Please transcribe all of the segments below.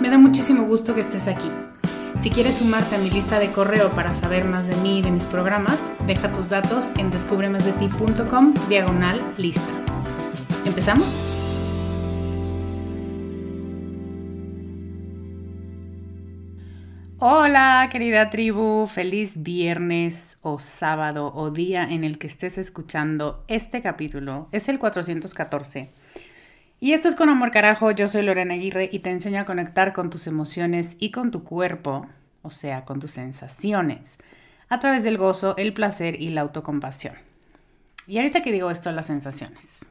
Me da muchísimo gusto que estés aquí. Si quieres sumarte a mi lista de correo para saber más de mí y de mis programas, deja tus datos en descubremasdeti.com diagonal lista. ¿Empezamos? Hola querida tribu, feliz viernes o sábado o día en el que estés escuchando este capítulo. Es el 414 y esto es con amor carajo, yo soy Lorena Aguirre y te enseño a conectar con tus emociones y con tu cuerpo, o sea, con tus sensaciones, a través del gozo, el placer y la autocompasión. Y ahorita que digo esto, las sensaciones.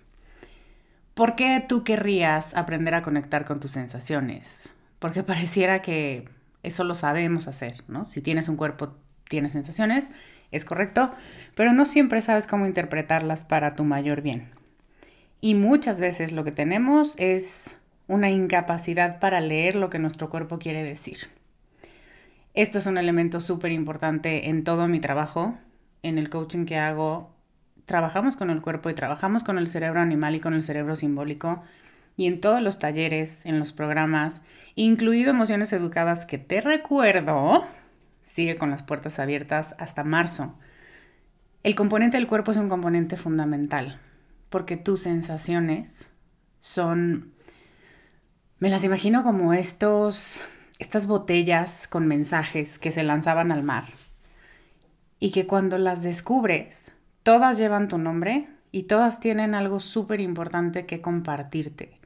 ¿Por qué tú querrías aprender a conectar con tus sensaciones? Porque pareciera que eso lo sabemos hacer, ¿no? Si tienes un cuerpo, tienes sensaciones, es correcto, pero no siempre sabes cómo interpretarlas para tu mayor bien. Y muchas veces lo que tenemos es una incapacidad para leer lo que nuestro cuerpo quiere decir. Esto es un elemento súper importante en todo mi trabajo, en el coaching que hago. Trabajamos con el cuerpo y trabajamos con el cerebro animal y con el cerebro simbólico. Y en todos los talleres, en los programas, incluido Emociones Educadas, que te recuerdo, sigue con las puertas abiertas hasta marzo. El componente del cuerpo es un componente fundamental porque tus sensaciones son, me las imagino como estos, estas botellas con mensajes que se lanzaban al mar y que cuando las descubres, todas llevan tu nombre y todas tienen algo súper importante que compartirte.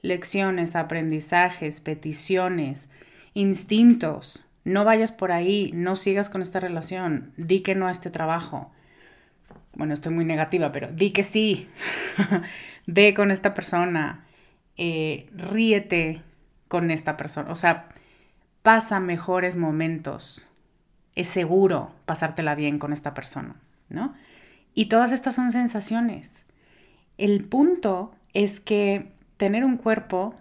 Lecciones, aprendizajes, peticiones, instintos. No vayas por ahí, no sigas con esta relación, di que no a este trabajo bueno, estoy muy negativa, pero di que sí, ve con esta persona, eh, ríete con esta persona, o sea, pasa mejores momentos, es seguro pasártela bien con esta persona, ¿no? Y todas estas son sensaciones. El punto es que tener un cuerpo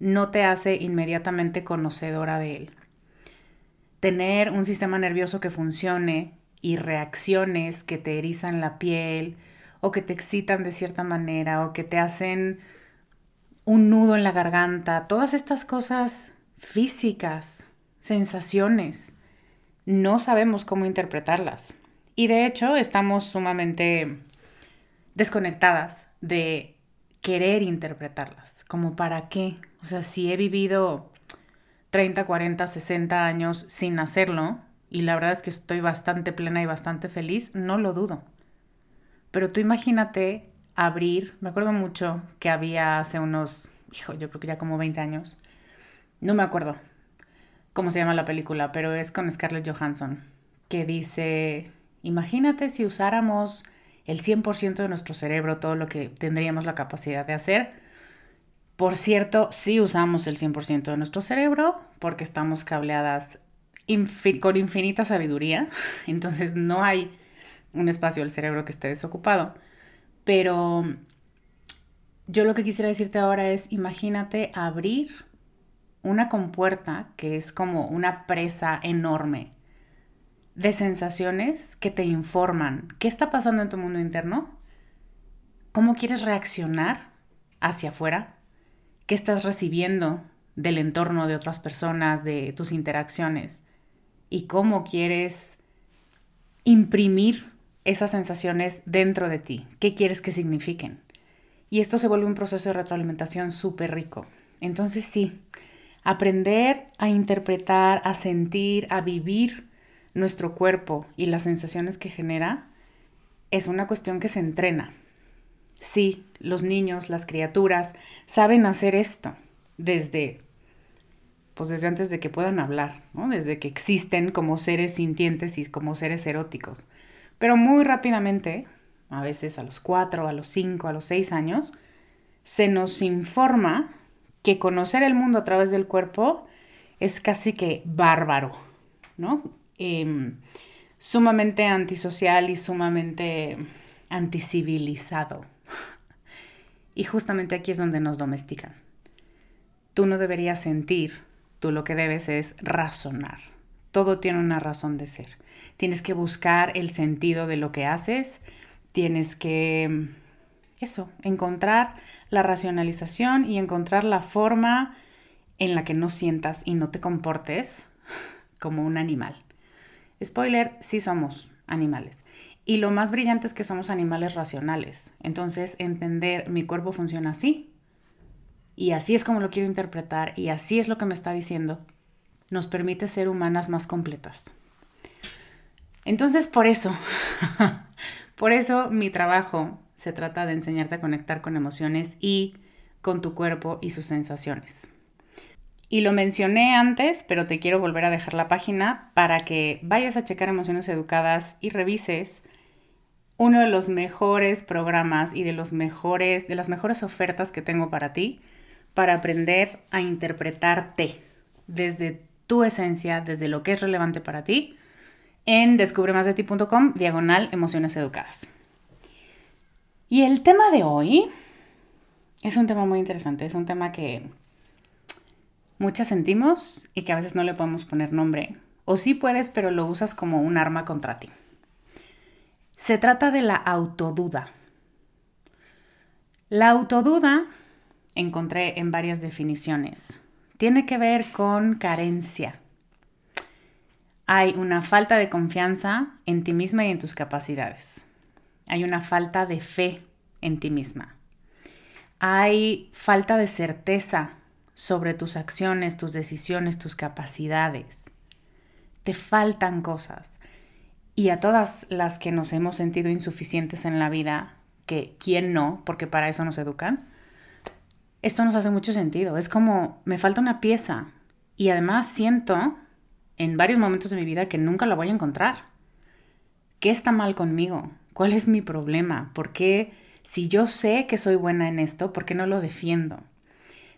no te hace inmediatamente conocedora de él. Tener un sistema nervioso que funcione y reacciones que te erizan la piel o que te excitan de cierta manera o que te hacen un nudo en la garganta, todas estas cosas físicas, sensaciones, no sabemos cómo interpretarlas. Y de hecho estamos sumamente desconectadas de querer interpretarlas. Como para qué. O sea, si he vivido 30, 40, 60 años sin hacerlo, y la verdad es que estoy bastante plena y bastante feliz, no lo dudo. Pero tú imagínate abrir, me acuerdo mucho que había hace unos, hijo, yo creo que ya como 20 años, no me acuerdo cómo se llama la película, pero es con Scarlett Johansson, que dice, imagínate si usáramos el 100% de nuestro cerebro, todo lo que tendríamos la capacidad de hacer. Por cierto, sí usamos el 100% de nuestro cerebro porque estamos cableadas con infinita sabiduría, entonces no hay un espacio del cerebro que esté desocupado. Pero yo lo que quisiera decirte ahora es, imagínate abrir una compuerta que es como una presa enorme de sensaciones que te informan qué está pasando en tu mundo interno, cómo quieres reaccionar hacia afuera, qué estás recibiendo del entorno de otras personas, de tus interacciones y cómo quieres imprimir esas sensaciones dentro de ti, qué quieres que signifiquen. Y esto se vuelve un proceso de retroalimentación súper rico. Entonces sí, aprender a interpretar, a sentir, a vivir nuestro cuerpo y las sensaciones que genera es una cuestión que se entrena. Sí, los niños, las criaturas saben hacer esto desde pues desde antes de que puedan hablar, desde que existen como seres sintientes y como seres eróticos. Pero muy rápidamente, a veces a los cuatro, a los cinco, a los seis años, se nos informa que conocer el mundo a través del cuerpo es casi que bárbaro, ¿no? Em, sumamente antisocial y sumamente anticivilizado. Y justamente aquí es donde nos domestican. Tú no deberías sentir, tú lo que debes es razonar. Todo tiene una razón de ser. Tienes que buscar el sentido de lo que haces, tienes que, eso, encontrar la racionalización y encontrar la forma en la que no sientas y no te comportes como un animal. Spoiler, sí somos animales. Y lo más brillante es que somos animales racionales. Entonces, entender mi cuerpo funciona así. Y así es como lo quiero interpretar y así es lo que me está diciendo. Nos permite ser humanas más completas. Entonces, por eso, por eso mi trabajo se trata de enseñarte a conectar con emociones y con tu cuerpo y sus sensaciones. Y lo mencioné antes, pero te quiero volver a dejar la página para que vayas a checar Emociones Educadas y revises uno de los mejores programas y de los mejores de las mejores ofertas que tengo para ti para aprender a interpretarte desde tu esencia, desde lo que es relevante para ti en descubremasdeti.com diagonal emociones educadas. Y el tema de hoy es un tema muy interesante, es un tema que muchas sentimos y que a veces no le podemos poner nombre. O sí puedes, pero lo usas como un arma contra ti. Se trata de la autoduda. La autoduda, encontré en varias definiciones, tiene que ver con carencia. Hay una falta de confianza en ti misma y en tus capacidades. Hay una falta de fe en ti misma. Hay falta de certeza sobre tus acciones, tus decisiones, tus capacidades. Te faltan cosas. Y a todas las que nos hemos sentido insuficientes en la vida, que quién no, porque para eso nos educan, esto nos hace mucho sentido. Es como, me falta una pieza. Y además siento en varios momentos de mi vida que nunca la voy a encontrar. ¿Qué está mal conmigo? ¿Cuál es mi problema? ¿Por qué, si yo sé que soy buena en esto, por qué no lo defiendo?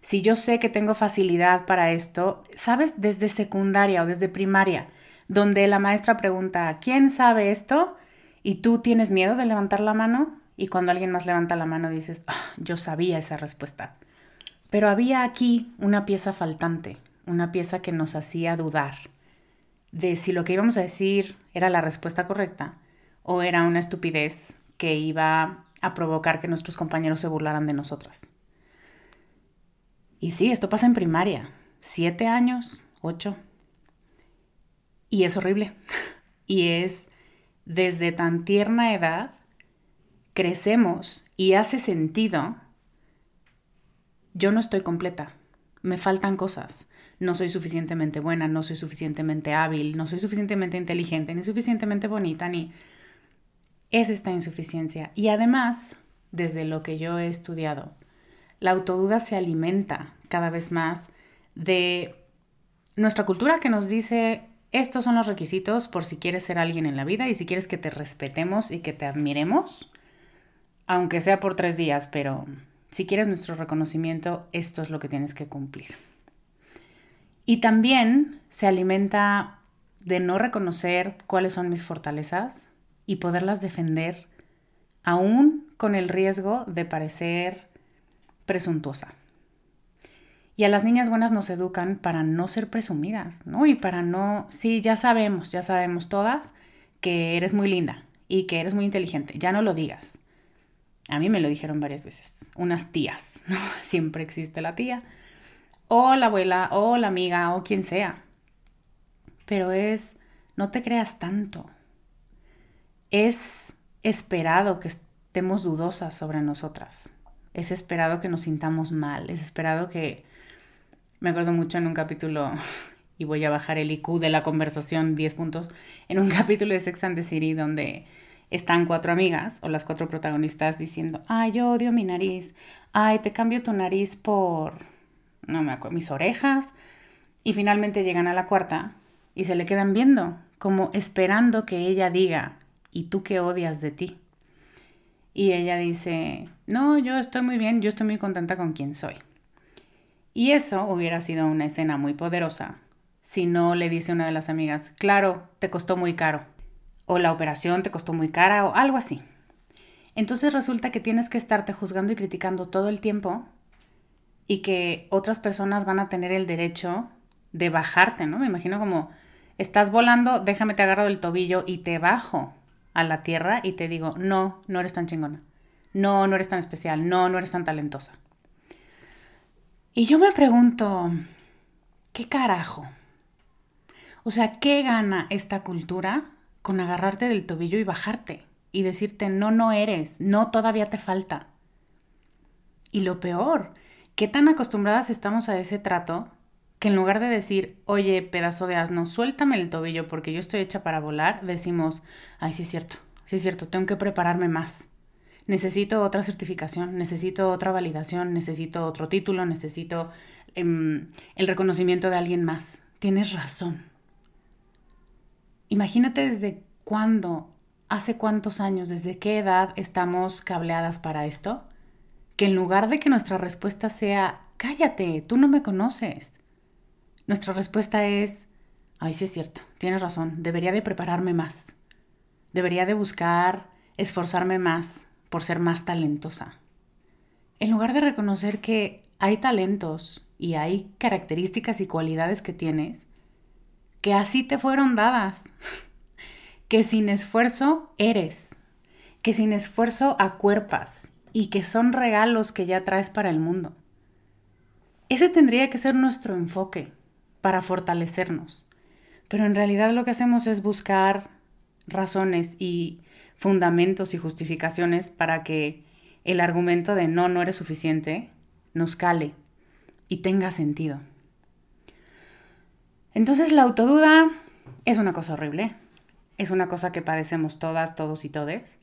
si yo sé que tengo facilidad para esto, sabes, desde secundaria o desde primaria, donde la maestra pregunta, ¿quién sabe esto? Y tú tienes miedo de levantar la mano y cuando alguien más levanta la mano dices, ah, yo sabía esa respuesta. Pero había aquí una pieza faltante, una pieza que nos hacía dudar de si lo que íbamos a decir era la respuesta correcta o era una estupidez que iba a provocar que nuestros compañeros se burlaran de nosotras. Y sí, esto pasa en primaria, siete años, ocho. Y es horrible. Y es desde tan tierna edad crecemos y hace sentido, yo no estoy completa, me faltan cosas, no soy suficientemente buena, no soy suficientemente hábil, no soy suficientemente inteligente, ni suficientemente bonita, ni es esta insuficiencia. Y además, desde lo que yo he estudiado, la autoduda se alimenta cada vez más de nuestra cultura que nos dice estos son los requisitos por si quieres ser alguien en la vida y si quieres que te respetemos y que te admiremos, aunque sea por tres días, pero si quieres nuestro reconocimiento, esto es lo que tienes que cumplir. Y también se alimenta de no reconocer cuáles son mis fortalezas y poderlas defender aún con el riesgo de parecer presuntuosa. Y a las niñas buenas nos educan para no ser presumidas, ¿no? Y para no, sí, ya sabemos, ya sabemos todas que eres muy linda y que eres muy inteligente, ya no lo digas. A mí me lo dijeron varias veces, unas tías, ¿no? Siempre existe la tía, o la abuela, o la amiga, o quien sea. Pero es, no te creas tanto. Es esperado que estemos dudosas sobre nosotras. Es esperado que nos sintamos mal. Es esperado que me acuerdo mucho en un capítulo, y voy a bajar el IQ de la conversación 10 puntos, en un capítulo de Sex and the City donde están cuatro amigas o las cuatro protagonistas diciendo, ay, yo odio mi nariz, ay, te cambio tu nariz por, no me acuerdo, mis orejas. Y finalmente llegan a la cuarta y se le quedan viendo, como esperando que ella diga, ¿y tú qué odias de ti? Y ella dice, no, yo estoy muy bien, yo estoy muy contenta con quien soy. Y eso hubiera sido una escena muy poderosa si no le dice una de las amigas, claro, te costó muy caro, o la operación te costó muy cara, o algo así. Entonces resulta que tienes que estarte juzgando y criticando todo el tiempo y que otras personas van a tener el derecho de bajarte, ¿no? Me imagino como, estás volando, déjame te agarro del tobillo y te bajo a la tierra y te digo, no, no eres tan chingona, no, no eres tan especial, no, no eres tan talentosa. Y yo me pregunto, ¿qué carajo? O sea, ¿qué gana esta cultura con agarrarte del tobillo y bajarte? Y decirte, no, no eres, no, todavía te falta. Y lo peor, ¿qué tan acostumbradas estamos a ese trato que en lugar de decir, oye, pedazo de asno, suéltame el tobillo porque yo estoy hecha para volar, decimos, ay, sí es cierto, sí es cierto, tengo que prepararme más necesito otra certificación, necesito otra validación, necesito otro título, necesito em, el reconocimiento de alguien más. Tienes razón. Imagínate desde cuándo, hace cuántos años, desde qué edad estamos cableadas para esto, que en lugar de que nuestra respuesta sea, cállate, tú no me conoces, nuestra respuesta es, ay, sí es cierto, tienes razón, debería de prepararme más, debería de buscar esforzarme más, por ser más talentosa. En lugar de reconocer que hay talentos y hay características y cualidades que tienes que así te fueron dadas, que sin esfuerzo eres, que sin esfuerzo acuerpas y que son regalos que ya traes para el mundo. Ese tendría que ser nuestro enfoque para fortalecernos. Pero en realidad lo que hacemos es buscar razones y fundamentos y justificaciones para que el argumento de no, no eres suficiente nos cale y tenga sentido. Entonces la autoduda es una cosa horrible, es una cosa que padecemos todas, todos y todes,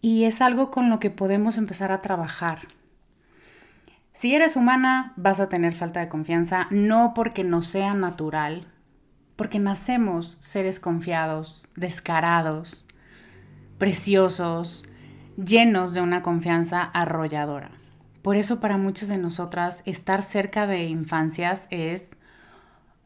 y es algo con lo que podemos empezar a trabajar. Si eres humana, vas a tener falta de confianza, no porque no sea natural, porque nacemos seres confiados, descarados, preciosos, llenos de una confianza arrolladora. Por eso para muchas de nosotras estar cerca de infancias es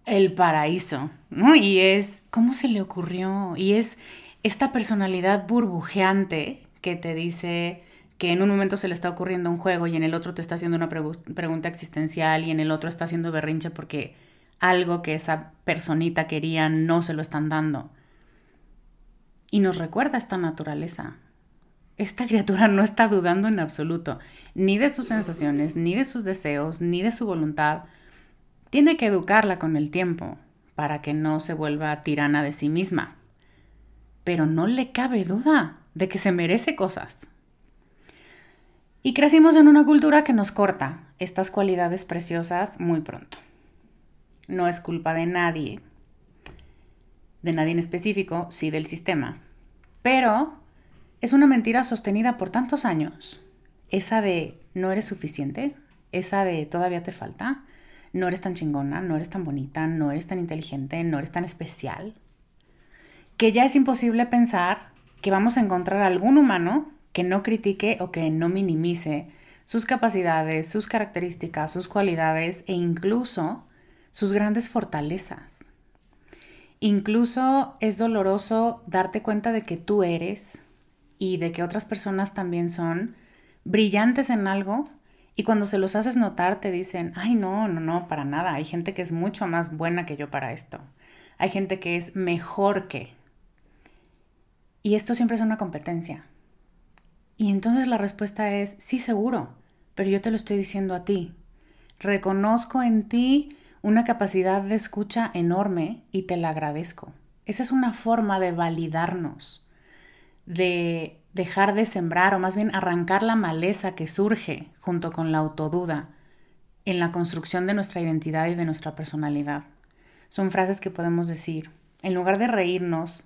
el paraíso, ¿no? Y es, ¿cómo se le ocurrió? Y es esta personalidad burbujeante que te dice que en un momento se le está ocurriendo un juego y en el otro te está haciendo una pregunta existencial y en el otro está haciendo berrinche porque algo que esa personita quería no se lo están dando y nos recuerda esta naturaleza. Esta criatura no está dudando en absoluto, ni de sus sensaciones, ni de sus deseos, ni de su voluntad. Tiene que educarla con el tiempo, para que no se vuelva tirana de sí misma. Pero no le cabe duda de que se merece cosas. Y crecimos en una cultura que nos corta estas cualidades preciosas muy pronto. No es culpa de nadie, de nadie en específico, sí del sistema. Pero es una mentira sostenida por tantos años. Esa de no eres suficiente, esa de todavía te falta, no eres tan chingona, no eres tan bonita, no eres tan inteligente, no eres tan especial, que ya es imposible pensar que vamos a encontrar algún humano que no critique o que no minimice sus capacidades, sus características, sus cualidades e incluso sus grandes fortalezas. Incluso es doloroso darte cuenta de que tú eres y de que otras personas también son brillantes en algo y cuando se los haces notar te dicen, ay no, no, no, para nada, hay gente que es mucho más buena que yo para esto, hay gente que es mejor que. Y esto siempre es una competencia. Y entonces la respuesta es, sí seguro, pero yo te lo estoy diciendo a ti. Reconozco en ti una capacidad de escucha enorme y te la agradezco. Esa es una forma de validarnos, de dejar de sembrar o más bien arrancar la maleza que surge junto con la autoduda en la construcción de nuestra identidad y de nuestra personalidad. Son frases que podemos decir en lugar de reírnos,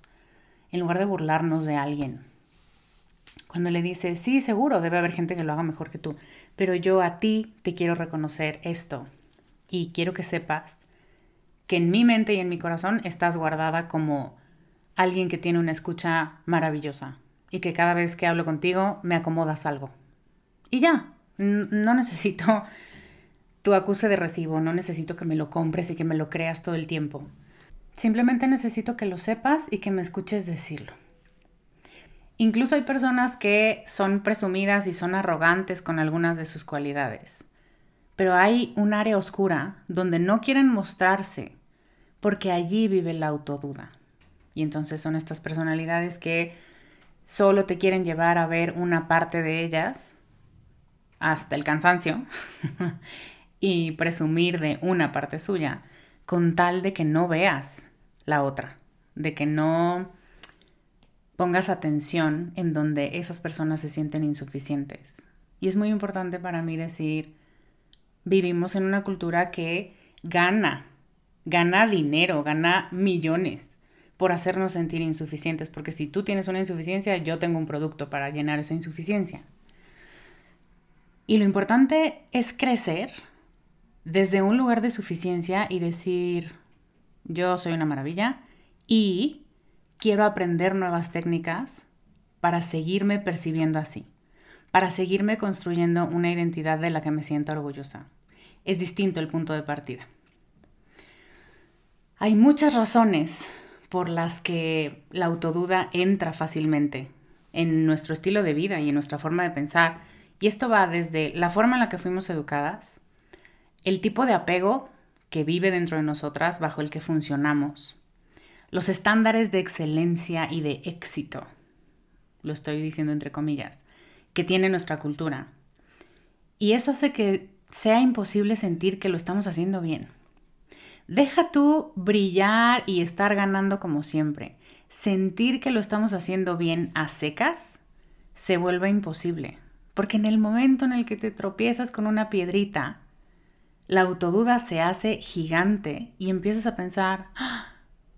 en lugar de burlarnos de alguien. Cuando le dices, sí, seguro, debe haber gente que lo haga mejor que tú, pero yo a ti te quiero reconocer esto y quiero que sepas que en mi mente y en mi corazón estás guardada como alguien que tiene una escucha maravillosa, y que cada vez que hablo contigo me acomodas algo. Y ya, no necesito tu acuse de recibo, no necesito que me lo compres y que me lo creas todo el tiempo. Simplemente necesito que lo sepas y que me escuches decirlo. Incluso hay personas que son presumidas y son arrogantes con algunas de sus cualidades. Pero hay un área oscura donde no quieren mostrarse porque allí vive la autoduda. Y entonces son estas personalidades que solo te quieren llevar a ver una parte de ellas hasta el cansancio y presumir de una parte suya con tal de que no veas la otra, de que no pongas atención en donde esas personas se sienten insuficientes. Y es muy importante para mí decir, vivimos en una cultura que gana, gana dinero, gana millones por hacernos sentir insuficientes, porque si tú tienes una insuficiencia, yo tengo un producto para llenar esa insuficiencia. Y lo importante es crecer desde un lugar de suficiencia y decir, yo soy una maravilla y quiero aprender nuevas técnicas para seguirme percibiendo así, para seguirme construyendo una identidad de la que me sienta orgullosa. Es distinto el punto de partida. Hay muchas razones por las que la autoduda entra fácilmente en nuestro estilo de vida y en nuestra forma de pensar. Y esto va desde la forma en la que fuimos educadas, el tipo de apego que vive dentro de nosotras bajo el que funcionamos, los estándares de excelencia y de éxito, lo estoy diciendo entre comillas, que tiene nuestra cultura. Y eso hace que sea imposible sentir que lo estamos haciendo bien. Deja tú brillar y estar ganando como siempre. Sentir que lo estamos haciendo bien a secas se vuelve imposible. Porque en el momento en el que te tropiezas con una piedrita, la autoduda se hace gigante y empiezas a pensar, ¡Ah!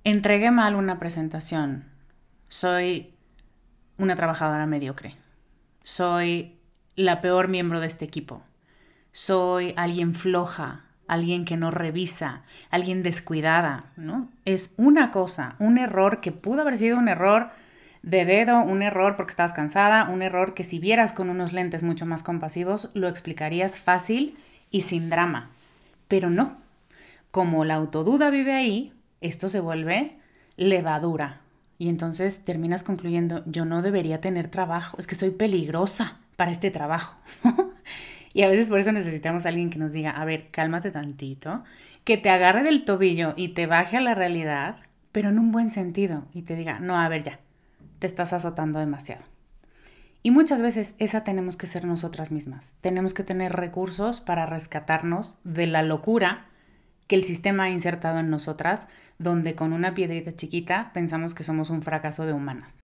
entregué mal una presentación, soy una trabajadora mediocre, soy la peor miembro de este equipo, soy alguien floja, alguien que no revisa, alguien descuidada, ¿no? Es una cosa, un error que pudo haber sido un error de dedo, un error porque estabas cansada, un error que si vieras con unos lentes mucho más compasivos lo explicarías fácil y sin drama. Pero no. Como la autoduda vive ahí, esto se vuelve levadura. Y entonces terminas concluyendo, yo no debería tener trabajo, es que soy peligrosa para este trabajo. Y a veces por eso necesitamos a alguien que nos diga, a ver, cálmate tantito, que te agarre del tobillo y te baje a la realidad, pero en un buen sentido, y te diga, no, a ver ya, te estás azotando demasiado. Y muchas veces esa tenemos que ser nosotras mismas. Tenemos que tener recursos para rescatarnos de la locura que el sistema ha insertado en nosotras, donde con una piedrita chiquita pensamos que somos un fracaso de humanas.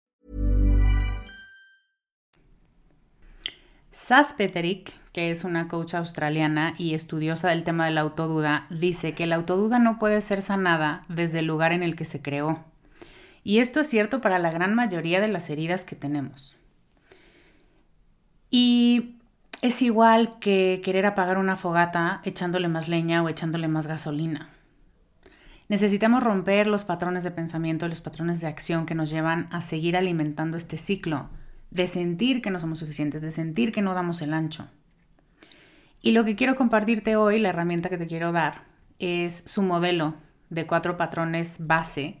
Sas Peterick, que es una coach australiana y estudiosa del tema de la autoduda, dice que la autoduda no puede ser sanada desde el lugar en el que se creó. Y esto es cierto para la gran mayoría de las heridas que tenemos. Y es igual que querer apagar una fogata echándole más leña o echándole más gasolina. Necesitamos romper los patrones de pensamiento, los patrones de acción que nos llevan a seguir alimentando este ciclo de sentir que no somos suficientes, de sentir que no damos el ancho. Y lo que quiero compartirte hoy, la herramienta que te quiero dar, es su modelo de cuatro patrones base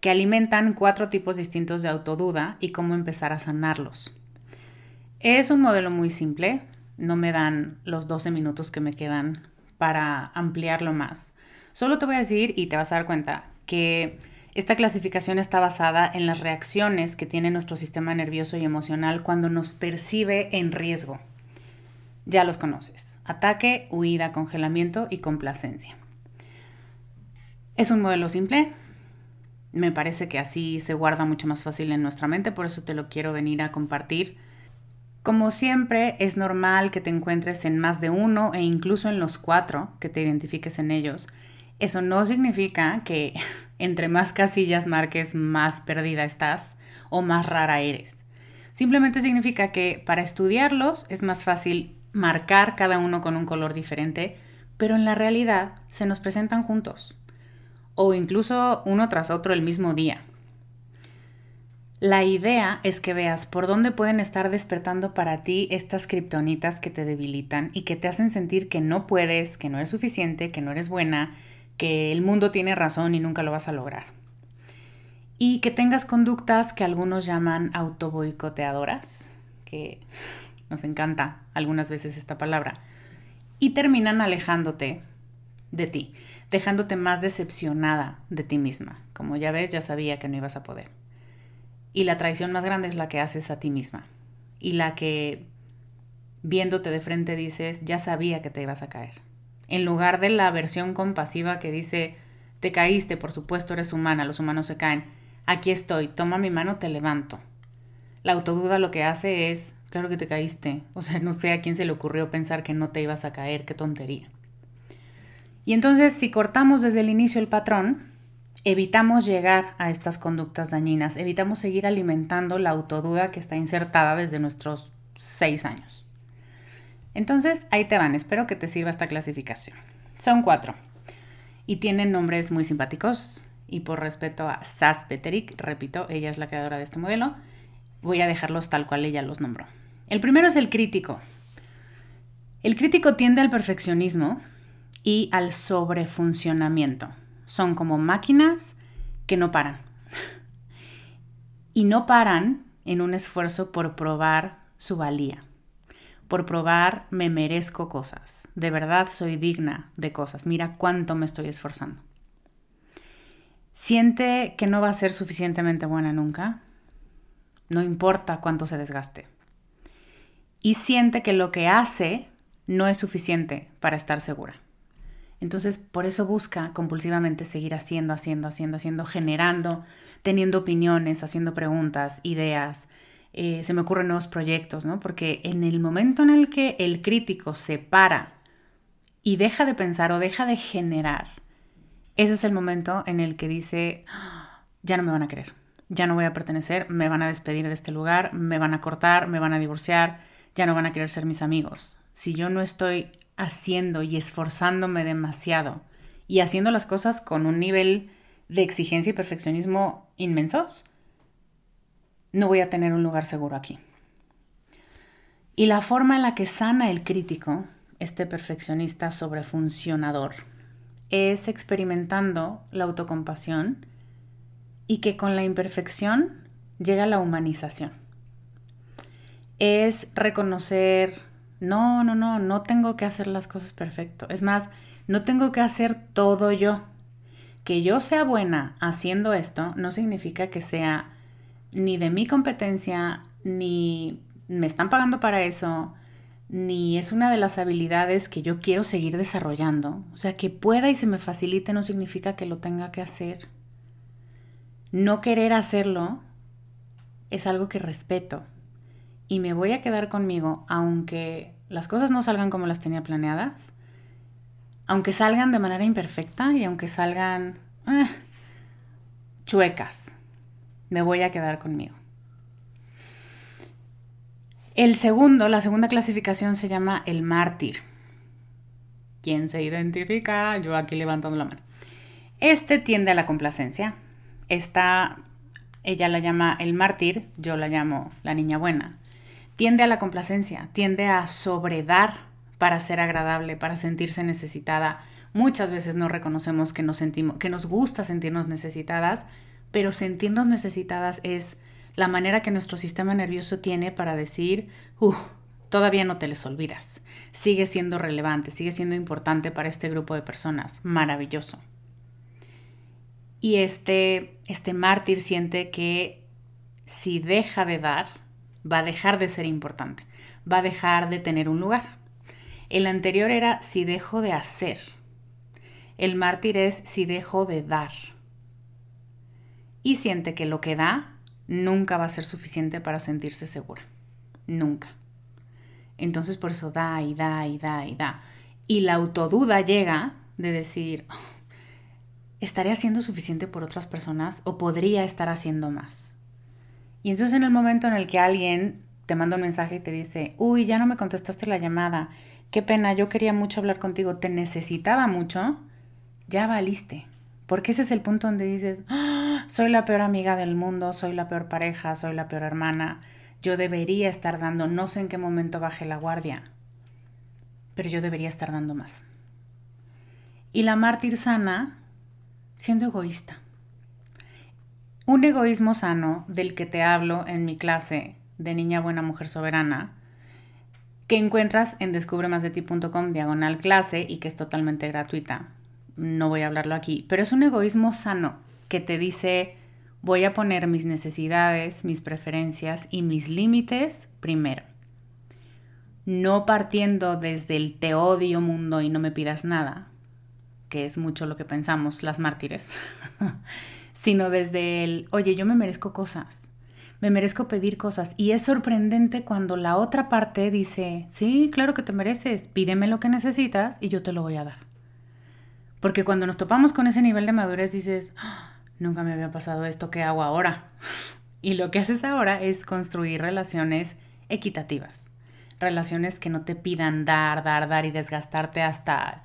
que alimentan cuatro tipos distintos de autoduda y cómo empezar a sanarlos. Es un modelo muy simple, no me dan los 12 minutos que me quedan para ampliarlo más. Solo te voy a decir y te vas a dar cuenta que esta clasificación está basada en las reacciones que tiene nuestro sistema nervioso y emocional cuando nos percibe en riesgo. Ya los conoces. Ataque, huida, congelamiento y complacencia. Es un modelo simple. Me parece que así se guarda mucho más fácil en nuestra mente, por eso te lo quiero venir a compartir como siempre, es normal que te encuentres en más de uno e incluso en los cuatro, que te identifiques en ellos. Eso no significa que entre más casillas marques, más perdida estás o más rara eres. Simplemente significa que para estudiarlos es más fácil marcar cada uno con un color diferente, pero en la realidad se nos presentan juntos o incluso uno tras otro el mismo día. La idea es que veas por dónde pueden estar despertando para ti estas kriptonitas que te debilitan y que te hacen sentir que no puedes, que no eres suficiente, que no eres buena, que el mundo tiene razón y nunca lo vas a lograr. Y que tengas conductas que algunos llaman autoboicoteadoras, que nos encanta algunas veces esta palabra, y terminan alejándote de ti, dejándote más decepcionada de ti misma. Como ya ves, ya sabía que no ibas a poder. Y la traición más grande es la que haces a ti misma. Y la que viéndote de frente dices, ya sabía que te ibas a caer. En lugar de la versión compasiva que dice, te caíste, por supuesto eres humana, los humanos se caen. Aquí estoy, toma mi mano, te levanto. La autoduda lo que hace es, claro que te caíste. O sea, no sé a quién se le ocurrió pensar que no te ibas a caer, qué tontería. Y entonces, si cortamos desde el inicio el patrón, evitamos llegar a estas conductas dañinas, evitamos seguir alimentando la autoduda que está insertada desde nuestros seis años. Entonces, ahí te van, espero que te sirva esta clasificación. Son cuatro y tienen nombres muy simpáticos y por respeto a Sas Peterick, repito, ella es la creadora de este modelo, voy a dejarlos tal cual ella los nombró. El primero es el crítico. El crítico tiende al perfeccionismo y al sobrefuncionamiento son como máquinas que no paran. Y no paran en un esfuerzo por probar su valía, por probar me merezco cosas, de verdad soy digna de cosas, mira cuánto me estoy esforzando. Siente que no va a ser suficientemente buena nunca, no importa cuánto se desgaste. Y siente que lo que hace no es suficiente para estar segura. Entonces, por eso busca compulsivamente seguir haciendo, haciendo, haciendo, haciendo, generando, teniendo opiniones, haciendo preguntas, ideas. Eh, se me ocurren nuevos proyectos, ¿no? Porque en el momento en el que el crítico se para y deja de pensar o deja de generar, ese es el momento en el que dice, ah, ya no me van a querer, ya no voy a pertenecer, me van a despedir de este lugar, me van a cortar, me van a divorciar, ya no van a querer ser mis amigos. Si yo no estoy haciendo y esforzándome demasiado y haciendo las cosas con un nivel de exigencia y perfeccionismo inmensos, no voy a tener un lugar seguro aquí. Y la forma en la que sana el crítico este perfeccionista sobrefuncionador, es experimentando la autocompasión y que con la imperfección llega la humanización. Es reconocer, no, no, no, no tengo que hacer las cosas perfecto. Es más, no tengo que hacer todo yo. Que yo sea buena haciendo esto no significa que sea ni de mi competencia, ni me están pagando para eso, ni es una de las habilidades que yo quiero seguir desarrollando. O sea, que pueda y se me facilite no significa que lo tenga que hacer. No querer hacerlo es algo que respeto y me voy a quedar conmigo aunque las cosas no salgan como las tenía planeadas, aunque salgan de manera imperfecta y aunque salgan eh, chuecas, me voy a quedar conmigo. El segundo, la segunda clasificación se llama el mártir. ¿Quién se identifica? Yo aquí levantando la mano. Este tiende a la complacencia. Esta, ella la llama el mártir, yo la llamo la niña buena. Tiende a la complacencia, tiende a sobredar para ser agradable, para sentirse necesitada. Muchas veces no reconocemos que nos sentimos, que nos gusta sentirnos necesitadas, pero sentirnos necesitadas es la manera que nuestro sistema nervioso tiene para decir, todavía no te les olvidas, sigue siendo relevante, sigue siendo importante para este grupo de personas, maravilloso. Y este, este mártir siente que si deja de dar, va a dejar de ser importante, va a dejar de tener un lugar. El anterior era si dejo de hacer. El mártir es si dejo de dar. Y siente que lo que da nunca va a ser suficiente para sentirse segura. Nunca. Entonces por eso da y da y da y da. Y la autoduda llega de decir, oh, ¿estaré haciendo suficiente por otras personas o podría estar haciendo más? Y entonces en el momento en el que alguien te manda un mensaje y te dice, uy, ya no me contestaste la llamada, qué pena, yo quería mucho hablar contigo, te necesitaba mucho, ya valiste. Porque ese es el punto donde dices, ¡Ah! Soy la peor amiga del mundo, soy la peor pareja, soy la peor hermana, yo debería estar dando, no sé en qué momento baje la guardia, pero yo debería estar dando más. Y la mártir sana siendo egoísta. Un egoísmo sano del que te hablo en mi clase de Niña Buena Mujer Soberana, que encuentras en descubremasdeti.com diagonal clase y que es totalmente gratuita no voy a hablarlo aquí, pero es un egoísmo sano que te dice voy a poner mis necesidades, mis preferencias y mis límites primero. No partiendo desde el te odio mundo y no me pidas nada, que es mucho lo que pensamos las mártires, sino desde el, oye, yo me merezco cosas, me merezco pedir cosas. Y es sorprendente cuando la otra parte dice, sí, claro que te mereces, pídeme lo que necesitas y yo te lo voy a dar. Porque cuando nos topamos con ese nivel de madurez dices, ah, nunca me había pasado esto, ¿qué hago ahora? Y lo que haces ahora es construir relaciones equitativas. Relaciones que no te pidan dar, dar, dar y desgastarte hasta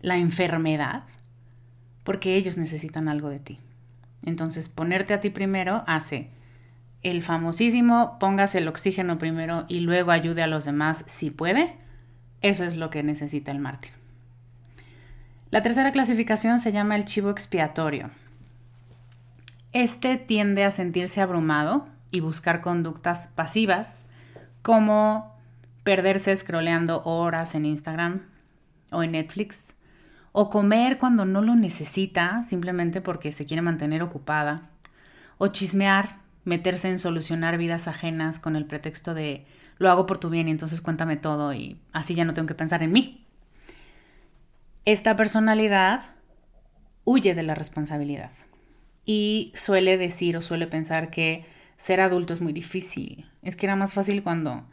la enfermedad, porque ellos necesitan algo de ti. Entonces, ponerte a ti primero hace el famosísimo póngase el oxígeno primero y luego ayude a los demás si puede. Eso es lo que necesita el mártir. La tercera clasificación se llama el chivo expiatorio. Este tiende a sentirse abrumado y buscar conductas pasivas como perderse scrolleando horas en Instagram o en Netflix, o comer cuando no lo necesita simplemente porque se quiere mantener ocupada, o chismear, meterse en solucionar vidas ajenas con el pretexto de lo hago por tu bien y entonces cuéntame todo y así ya no tengo que pensar en mí. Esta personalidad huye de la responsabilidad y suele decir o suele pensar que ser adulto es muy difícil. Es que era más fácil cuando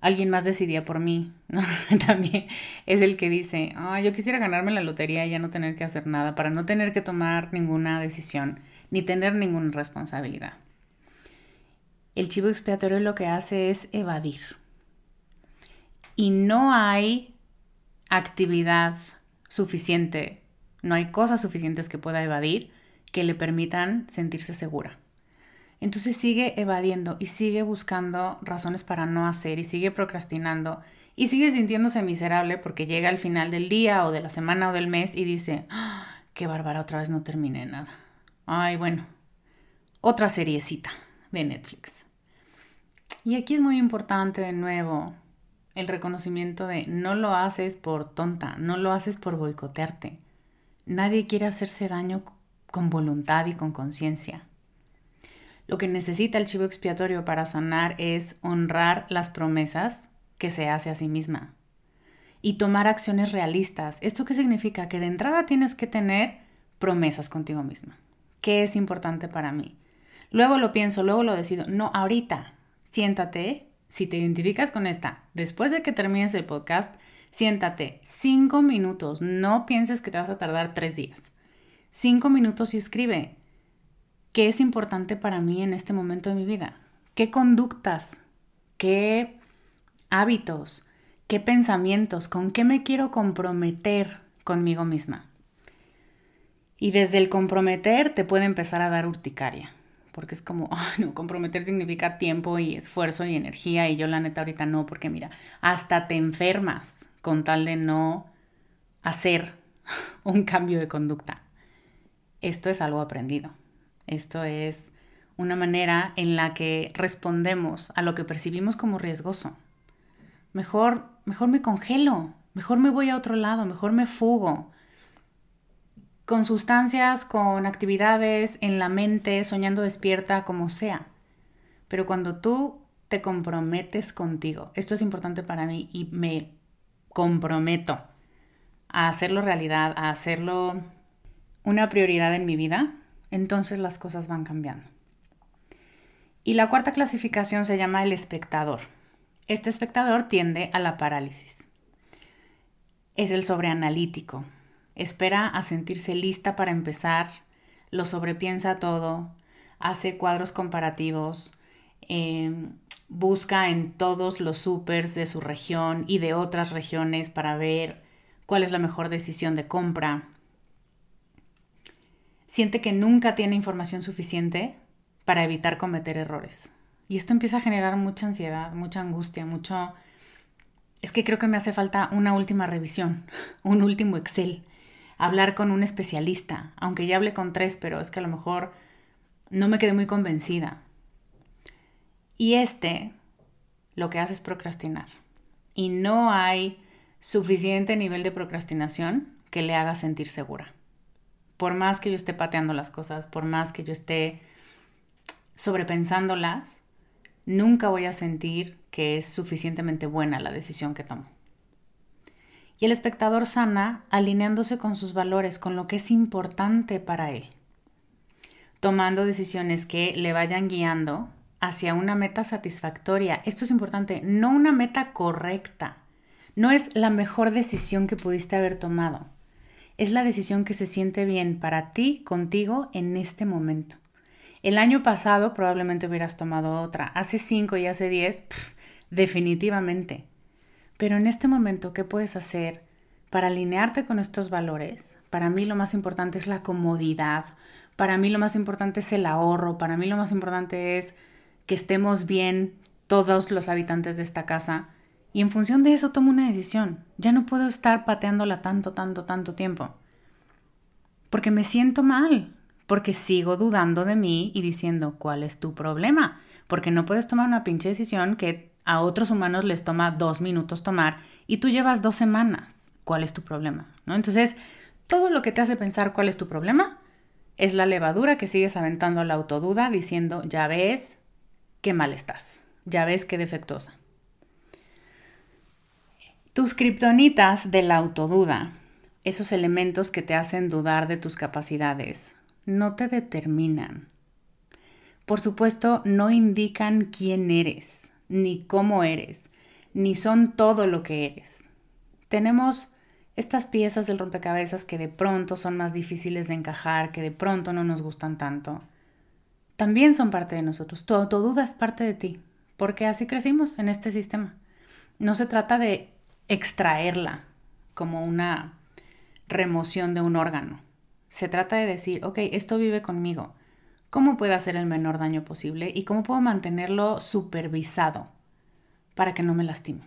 alguien más decidía por mí. También es el que dice, ah, yo quisiera ganarme la lotería y ya no tener que hacer nada para no tener que tomar ninguna decisión ni tener ninguna responsabilidad. El chivo expiatorio lo que hace es evadir. Y no hay actividad suficiente, no hay cosas suficientes que pueda evadir que le permitan sentirse segura. Entonces sigue evadiendo y sigue buscando razones para no hacer y sigue procrastinando y sigue sintiéndose miserable porque llega al final del día o de la semana o del mes y dice, ¡Ah, qué bárbara, otra vez no terminé nada. Ay, bueno, otra seriecita de Netflix. Y aquí es muy importante de nuevo el reconocimiento de no lo haces por tonta, no lo haces por boicotearte. Nadie quiere hacerse daño con voluntad y con conciencia. Lo que necesita el chivo expiatorio para sanar es honrar las promesas que se hace a sí misma y tomar acciones realistas. ¿Esto qué significa? Que de entrada tienes que tener promesas contigo misma. ¿Qué es importante para mí? Luego lo pienso, luego lo decido. No, ahorita, siéntate, si te identificas con esta, después de que termines el podcast, siéntate cinco minutos, no pienses que te vas a tardar tres días. Cinco minutos y escribe qué es importante para mí en este momento de mi vida, qué conductas, qué hábitos, qué pensamientos, con qué me quiero comprometer conmigo misma. Y desde el comprometer te puede empezar a dar urticaria, porque es como, no, comprometer significa tiempo y esfuerzo y energía y yo la neta ahorita no, porque mira, hasta te enfermas con tal de no hacer un cambio de conducta. Esto es algo aprendido. Esto es una manera en la que respondemos a lo que percibimos como riesgoso. Mejor, mejor me congelo, mejor me voy a otro lado, mejor me fugo. Con sustancias, con actividades en la mente, soñando despierta, como sea. Pero cuando tú te comprometes contigo, esto es importante para mí y me comprometo a hacerlo realidad, a hacerlo una prioridad en mi vida, entonces las cosas van cambiando. Y la cuarta clasificación se llama el espectador. Este espectador tiende a la parálisis. Es el sobreanalítico. Espera a sentirse lista para empezar, lo sobrepiensa todo, hace cuadros comparativos, em, busca en todos los supers de su región y de otras regiones para ver cuál es la mejor decisión de compra. Siente que nunca tiene información suficiente para evitar cometer errores. Y esto empieza a generar mucha ansiedad, mucha angustia, mucho... Es que creo que me hace falta una última revisión, un último Excel, hablar con un especialista, aunque ya hablé con tres, pero es que a lo mejor no me quedé muy convencida. Y este lo que hace es procrastinar. Y no hay suficiente nivel de procrastinación que le haga sentir segura. Por más que yo esté pateando las cosas, por más que yo esté sobrepensándolas, nunca voy a sentir que es suficientemente buena la decisión que tomo. Y el espectador sana alineándose con sus valores, con lo que es importante para él, tomando decisiones que le vayan guiando hacia una meta satisfactoria. Esto es importante, no una meta correcta. No es la mejor decisión que pudiste haber tomado. Es la decisión que se siente bien para ti, contigo, en este momento. El año pasado probablemente hubieras tomado otra. Hace cinco y hace diez, definitivamente. Pero en este momento, ¿qué puedes hacer para alinearte con estos valores? Para mí lo más importante es la comodidad. Para mí lo más importante es el ahorro. Para mí lo más importante es que estemos bien todos los habitantes de esta casa. Y en función de eso tomo una decisión. Ya no puedo estar pateándola tanto, tanto, tanto tiempo. Porque me siento mal porque sigo dudando de mí y diciendo, ¿cuál es tu problema? Porque no puedes tomar una pinche decisión que a otros humanos les toma dos minutos tomar y tú llevas dos semanas. ¿Cuál es tu problema? ¿No? Entonces, todo lo que te hace pensar cuál es tu problema es la levadura que sigues aventando a la autoduda diciendo, ya ves qué mal estás, ya ves qué defectuosa. Tus kriptonitas de la autoduda, esos elementos que te hacen dudar de tus capacidades, no te determinan. Por supuesto, no indican quién eres, ni cómo eres, ni son todo lo que eres. Tenemos estas piezas del rompecabezas que de pronto son más difíciles de encajar, que de pronto no nos gustan tanto. También son parte de nosotros. Tu autoduda es parte de ti, porque así crecimos en este sistema. No se trata de extraerla como una remoción de un órgano. Se trata de decir, ok, esto vive conmigo. ¿Cómo puedo hacer el menor daño posible y cómo puedo mantenerlo supervisado para que no me lastime?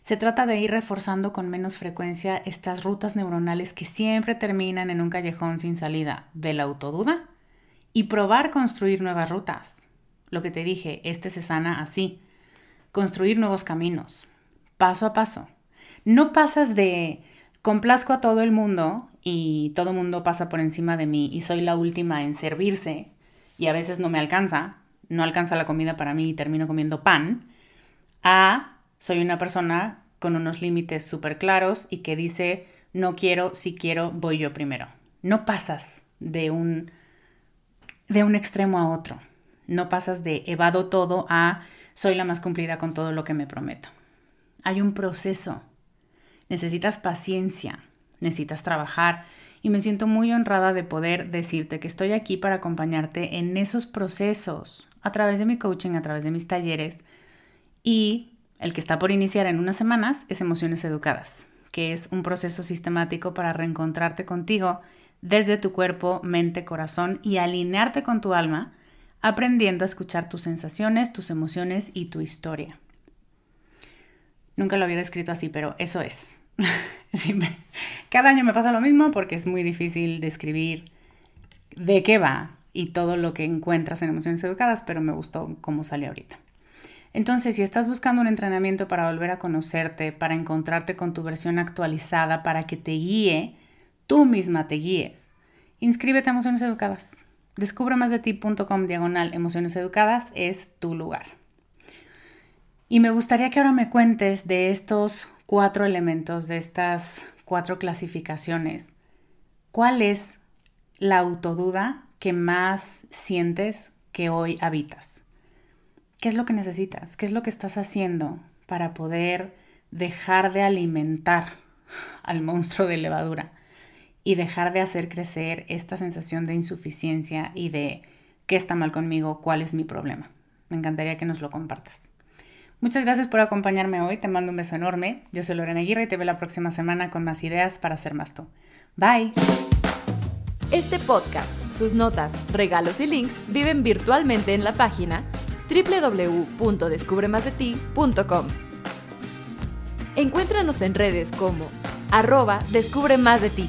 Se trata de ir reforzando con menos frecuencia estas rutas neuronales que siempre terminan en un callejón sin salida de la autoduda y probar construir nuevas rutas. Lo que te dije, este se sana así. Construir nuevos caminos, paso a paso. No pasas de complazco a todo el mundo y todo el mundo pasa por encima de mí y soy la última en servirse y a veces no me alcanza, no alcanza la comida para mí y termino comiendo pan, a soy una persona con unos límites súper claros y que dice, no quiero, si quiero, voy yo primero. No pasas de un, de un extremo a otro. No pasas de evado todo a soy la más cumplida con todo lo que me prometo. Hay un proceso. Necesitas paciencia, necesitas trabajar y me siento muy honrada de poder decirte que estoy aquí para acompañarte en esos procesos a través de mi coaching, a través de mis talleres y el que está por iniciar en unas semanas es Emociones Educadas, que es un proceso sistemático para reencontrarte contigo desde tu cuerpo, mente, corazón y alinearte con tu alma, aprendiendo a escuchar tus sensaciones, tus emociones y tu historia. Nunca lo había descrito así, pero eso es. cada año me pasa lo mismo porque es muy difícil describir de qué va y todo lo que encuentras en emociones educadas, pero me gustó cómo sale ahorita. Entonces, si estás buscando un entrenamiento para volver a conocerte, para encontrarte con tu versión actualizada, para que te guíe, tú misma te guíes, inscríbete a Emociones Educadas. Descubre más de ti.com diagonal Emociones Educadas es tu lugar. Y me gustaría que ahora me cuentes de estos cuatro elementos, de estas cuatro clasificaciones. ¿Cuál es la autoduda que más sientes que hoy habitas? ¿Qué es lo que necesitas? ¿Qué es lo que estás haciendo para poder dejar de alimentar al monstruo de levadura y dejar de hacer crecer esta sensación de insuficiencia y de qué está mal conmigo, cuál es mi problema? Me encantaría que nos lo compartas. Muchas gracias por acompañarme hoy, te mando un beso enorme. Yo soy Lorena Aguirre y te veo la próxima semana con más ideas para ser más tú. Bye. Este podcast, sus notas, regalos y links viven virtualmente en la página www.descubremasdeti.com. Encuéntranos en redes como arroba Descubre Más de Ti.